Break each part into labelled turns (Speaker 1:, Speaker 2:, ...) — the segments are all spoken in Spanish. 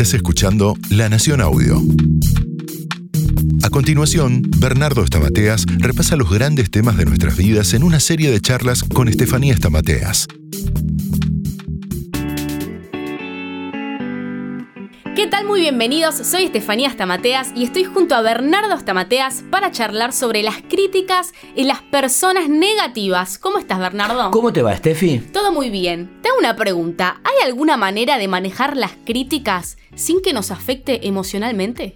Speaker 1: Estás escuchando La Nación Audio. A continuación, Bernardo Estamateas repasa los grandes temas de nuestras vidas en una serie de charlas con Estefanía Estamateas.
Speaker 2: Muy bienvenidos, soy Estefanía Stamateas y estoy junto a Bernardo Stamateas para charlar sobre las críticas y las personas negativas. ¿Cómo estás, Bernardo?
Speaker 3: ¿Cómo te va, Steffi?
Speaker 2: Todo muy bien. Te hago una pregunta. ¿Hay alguna manera de manejar las críticas sin que nos afecte emocionalmente?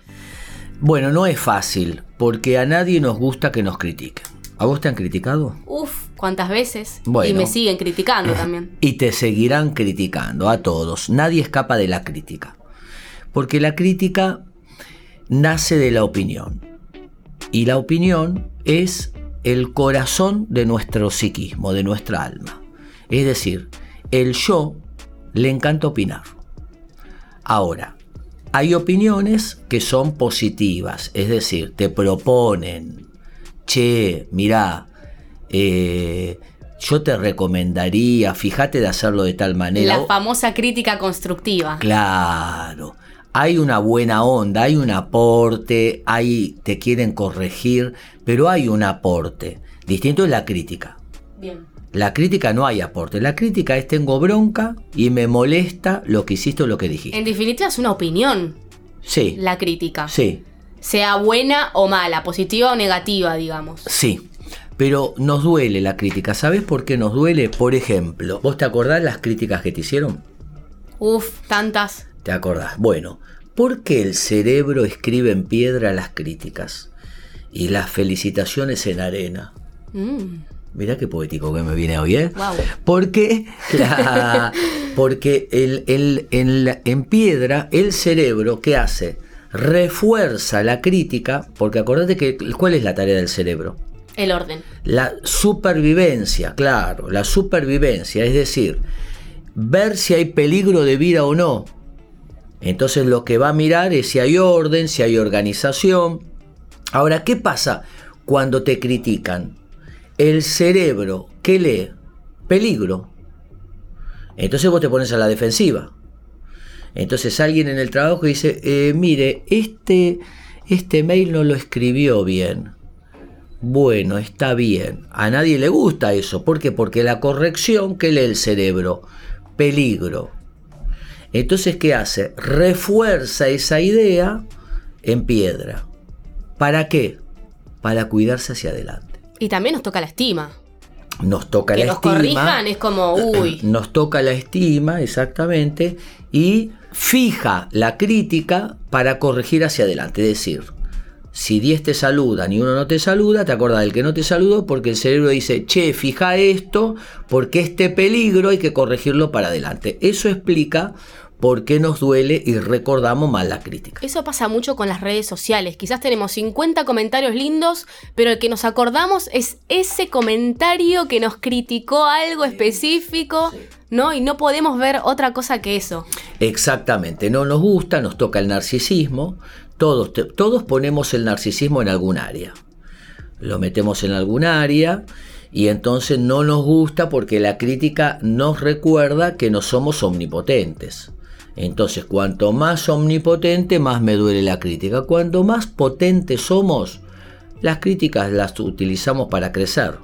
Speaker 3: Bueno, no es fácil, porque a nadie nos gusta que nos critiquen. ¿A vos te han criticado?
Speaker 2: Uf, ¿cuántas veces?
Speaker 3: Bueno.
Speaker 2: Y me siguen criticando también.
Speaker 3: Y te seguirán criticando, a todos. Nadie escapa de la crítica. Porque la crítica nace de la opinión. Y la opinión es el corazón de nuestro psiquismo, de nuestra alma. Es decir, el yo le encanta opinar. Ahora, hay opiniones que son positivas, es decir, te proponen, che, mirá, eh, yo te recomendaría, fíjate de hacerlo de tal manera.
Speaker 2: La famosa crítica constructiva.
Speaker 3: Claro. Hay una buena onda, hay un aporte, hay, te quieren corregir, pero hay un aporte. Distinto es la crítica.
Speaker 2: Bien.
Speaker 3: La crítica no hay aporte. La crítica es tengo bronca y me molesta lo que hiciste o lo que dijiste.
Speaker 2: En definitiva es una opinión,
Speaker 3: Sí.
Speaker 2: la crítica.
Speaker 3: Sí.
Speaker 2: Sea buena o mala, positiva o negativa, digamos.
Speaker 3: Sí. Pero nos duele la crítica. ¿Sabes por qué nos duele? Por ejemplo, ¿vos te acordás las críticas que te hicieron?
Speaker 2: Uf, tantas.
Speaker 3: ¿Te acordás? Bueno, ¿por qué el cerebro escribe en piedra las críticas y las felicitaciones en arena?
Speaker 2: Mm,
Speaker 3: Mirá qué poético que me viene hoy, ¿eh?
Speaker 2: Guau.
Speaker 3: Porque, la- porque el- el- en, la- en piedra el cerebro, ¿qué hace? Refuerza la crítica, porque acordate que ¿cuál es la tarea del cerebro?
Speaker 2: El orden.
Speaker 3: La supervivencia, claro, la supervivencia, es decir, ver si hay peligro de vida o no. Entonces lo que va a mirar es si hay orden, si hay organización. Ahora, ¿qué pasa cuando te critican? El cerebro, ¿qué lee? Peligro. Entonces vos te pones a la defensiva. Entonces alguien en el trabajo dice, eh, mire, este, este mail no lo escribió bien. Bueno, está bien. A nadie le gusta eso. ¿Por qué? Porque la corrección que lee el cerebro, peligro. Entonces, ¿qué hace? Refuerza esa idea en piedra. ¿Para qué? Para cuidarse hacia adelante.
Speaker 2: Y también nos toca la estima.
Speaker 3: Nos toca
Speaker 2: Que
Speaker 3: la
Speaker 2: nos
Speaker 3: estima.
Speaker 2: corrijan es como, uy.
Speaker 3: Nos toca la estima, exactamente, y fija la crítica para corregir hacia adelante. Es decir, si 10 te saludan y uno no te saluda, te acuerdas del que no te saludó porque el cerebro dice, che, fija esto, porque este peligro hay que corregirlo para adelante. Eso explica por qué nos duele y recordamos mal la crítica.
Speaker 2: Eso pasa mucho con las redes sociales. Quizás tenemos 50 comentarios lindos, pero el que nos acordamos es ese comentario que nos criticó algo específico, ¿no? Y no podemos ver otra cosa que eso.
Speaker 3: Exactamente, no nos gusta, nos toca el narcisismo, todos, todos ponemos el narcisismo en algún área. Lo metemos en algún área y entonces no nos gusta porque la crítica nos recuerda que no somos omnipotentes. Entonces, cuanto más omnipotente, más me duele la crítica. Cuanto más potentes somos, las críticas las utilizamos para crecer.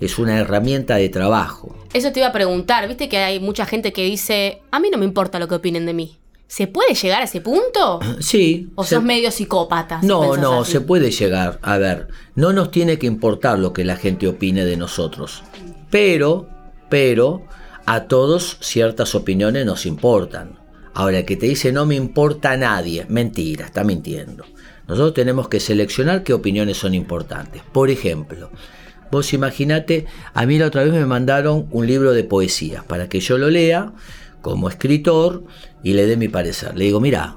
Speaker 3: Es una herramienta de trabajo.
Speaker 2: Eso te iba a preguntar, viste que hay mucha gente que dice, a mí no me importa lo que opinen de mí. ¿Se puede llegar a ese punto?
Speaker 3: Sí.
Speaker 2: ¿O
Speaker 3: se-
Speaker 2: sos medio psicópata? si
Speaker 3: No, no,
Speaker 2: así?
Speaker 3: se puede llegar. A ver, no nos tiene que importar lo que la gente opine de nosotros. Pero, pero, a todos ciertas opiniones nos importan. Ahora, el que te dice no me importa a nadie, mentira, está mintiendo. Nosotros tenemos que seleccionar qué opiniones son importantes. Por ejemplo, vos imaginate, a mí la otra vez me mandaron un libro de poesías para que yo lo lea como escritor y le dé mi parecer. Le digo, mira,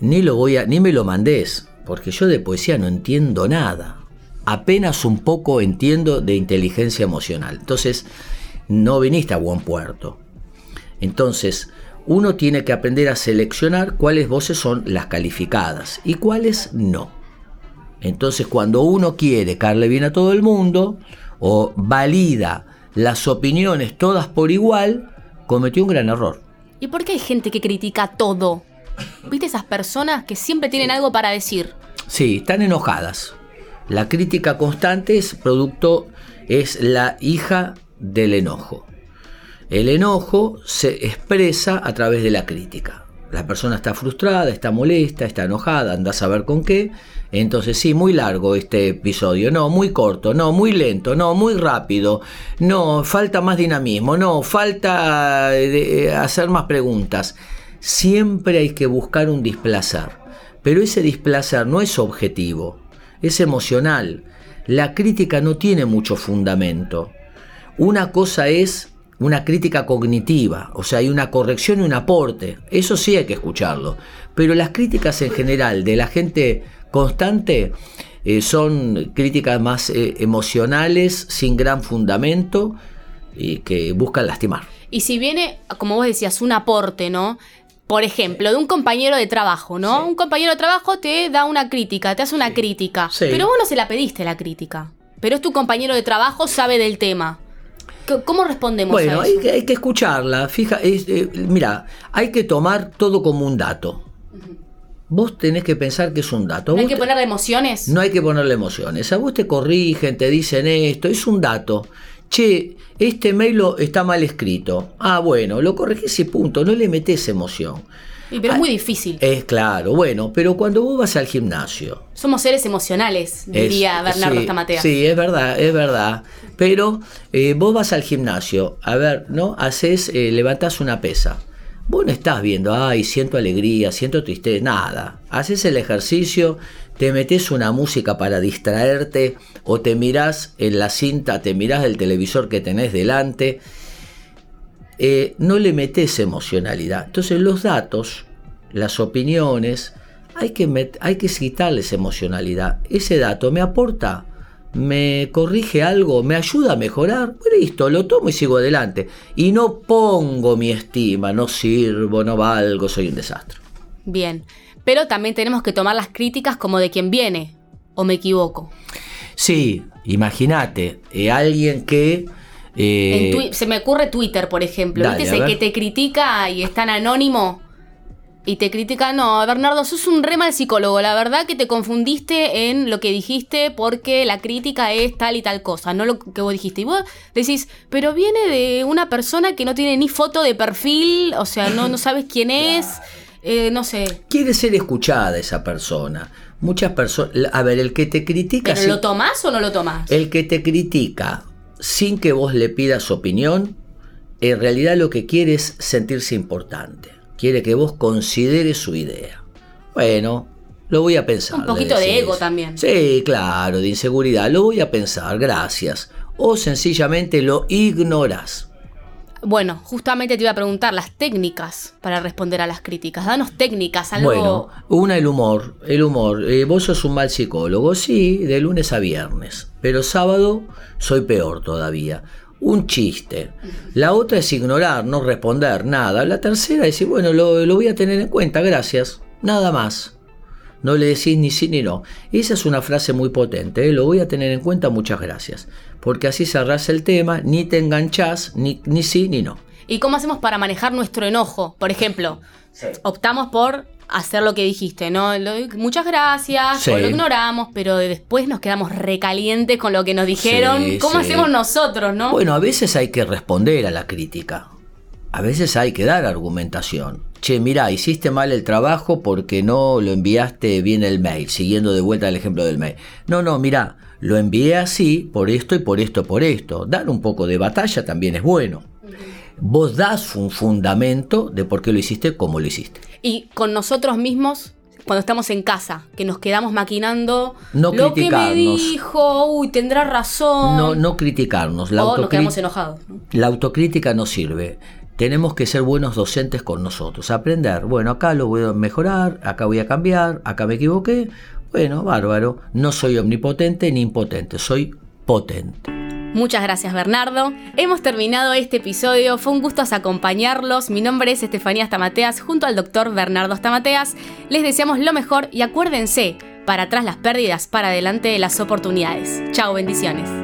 Speaker 3: ni lo voy a, ni me lo mandes, porque yo de poesía no entiendo nada. Apenas un poco entiendo de inteligencia emocional. Entonces, no viniste a buen puerto. Entonces, uno tiene que aprender a seleccionar cuáles voces son las calificadas y cuáles no. Entonces, cuando uno quiere caerle bien a todo el mundo o valida las opiniones todas por igual, cometió un gran error.
Speaker 2: ¿Y por qué hay gente que critica todo? ¿Viste esas personas que siempre tienen algo para decir?
Speaker 3: Sí, están enojadas. La crítica constante es producto, es la hija del enojo. El enojo se expresa a través de la crítica. La persona está frustrada, está molesta, está enojada, anda a saber con qué. Entonces sí, muy largo este episodio, no, muy corto, no, muy lento, no, muy rápido, no, falta más dinamismo, no, falta eh, hacer más preguntas. Siempre hay que buscar un displacer, pero ese displacer no es objetivo, es emocional. La crítica no tiene mucho fundamento. Una cosa es una crítica cognitiva, o sea, hay una corrección y un aporte, eso sí hay que escucharlo, pero las críticas en general de la gente constante eh, son críticas más eh, emocionales, sin gran fundamento y que buscan lastimar.
Speaker 2: Y si viene, como vos decías, un aporte, ¿no? Por ejemplo, de un compañero de trabajo, ¿no? Un compañero de trabajo te da una crítica, te hace una crítica, pero vos no se la pediste la crítica, pero es tu compañero de trabajo, sabe del tema. ¿Cómo respondemos
Speaker 3: bueno,
Speaker 2: a eso?
Speaker 3: Hay, hay que escucharla. Fija, eh, mira, hay que tomar todo como un dato. Vos tenés que pensar que es un dato.
Speaker 2: ¿No hay que ponerle emociones?
Speaker 3: No hay que ponerle emociones. A vos te corrigen, te dicen esto, es un dato. Che, este mail está mal escrito. Ah, bueno, lo corregís y punto, no le metes emoción
Speaker 2: pero es muy difícil.
Speaker 3: Es claro, bueno, pero cuando vos vas al gimnasio.
Speaker 2: Somos seres emocionales, diría Bernardo
Speaker 3: sí, Sí, es verdad, es verdad. Pero eh, vos vas al gimnasio, a ver, ¿no? Haces, eh, levantás una pesa. Vos no estás viendo, ay, siento alegría, siento tristeza, nada. Haces el ejercicio, te metes una música para distraerte o te mirás en la cinta, te mirás el televisor que tenés delante eh, no le metes emocionalidad. Entonces los datos, las opiniones, hay que, hay que quitarles emocionalidad. Ese dato me aporta, me corrige algo, me ayuda a mejorar. Pues listo, lo tomo y sigo adelante. Y no pongo mi estima, no sirvo, no valgo, soy un desastre.
Speaker 2: Bien, pero también tenemos que tomar las críticas como de quien viene, o me equivoco.
Speaker 3: Sí, imagínate, eh, alguien que
Speaker 2: eh, se me ocurre Twitter, por ejemplo. ¿Viste ese que te critica y es tan anónimo? Y te critica, no, Bernardo, sos un re mal psicólogo. La verdad que te confundiste en lo que dijiste porque la crítica es tal y tal cosa, no lo que vos dijiste. Y vos decís, pero viene de una persona que no tiene ni foto de perfil, o sea, no, no sabes quién es, eh, no sé.
Speaker 3: Quiere ser escuchada esa persona. Muchas personas. A ver, el que te critica.
Speaker 2: ¿Pero lo tomás o no lo tomás?
Speaker 3: El que te critica sin que vos le pidas opinión, en realidad lo que quiere es sentirse importante. Quiere que vos consideres su idea. Bueno, lo voy a pensar.
Speaker 2: Un poquito de ego también.
Speaker 3: Sí, claro, de inseguridad. Lo voy a pensar, gracias. O sencillamente lo ignoras.
Speaker 2: Bueno, justamente te iba a preguntar las técnicas para responder a las críticas. Danos técnicas, algo.
Speaker 3: Bueno, una el humor. El humor. Eh, vos sos un mal psicólogo, sí, de lunes a viernes. Pero sábado soy peor todavía. Un chiste. La otra es ignorar, no responder, nada. La tercera es decir, bueno, lo, lo voy a tener en cuenta, gracias. Nada más. No le decís ni sí ni no. Esa es una frase muy potente, ¿eh? lo voy a tener en cuenta, muchas gracias porque así cerrás el tema, ni te enganchás, ni, ni sí ni no.
Speaker 2: ¿Y cómo hacemos para manejar nuestro enojo? Por ejemplo, optamos por hacer lo que dijiste, ¿no? muchas gracias, o lo ignoramos, pero después nos quedamos recalientes con lo que nos dijeron. ¿Cómo hacemos nosotros, no?
Speaker 3: Bueno, a veces hay que responder a la crítica. A veces hay que dar argumentación. Che, mira, hiciste mal el trabajo porque no lo enviaste bien el mail, siguiendo de vuelta el ejemplo del mail. No, no, mira, lo envié así, por esto y por esto, por esto. Dar un poco de batalla también es bueno. Vos das un fundamento de por qué lo hiciste como lo hiciste.
Speaker 2: Y con nosotros mismos, cuando estamos en casa, que nos quedamos maquinando no lo que me dijo, uy, tendrá razón.
Speaker 3: No, no criticarnos.
Speaker 2: La o nos quedamos enojados.
Speaker 3: La autocrítica no sirve. Tenemos que ser buenos docentes con nosotros, aprender, bueno, acá lo voy a mejorar, acá voy a cambiar, acá me equivoqué, bueno, bárbaro. No soy omnipotente ni impotente, soy potente.
Speaker 2: Muchas gracias Bernardo. Hemos terminado este episodio, fue un gusto acompañarlos. Mi nombre es Estefanía Stamateas junto al doctor Bernardo Stamateas. Les deseamos lo mejor y acuérdense, para atrás las pérdidas, para adelante las oportunidades. Chao, bendiciones.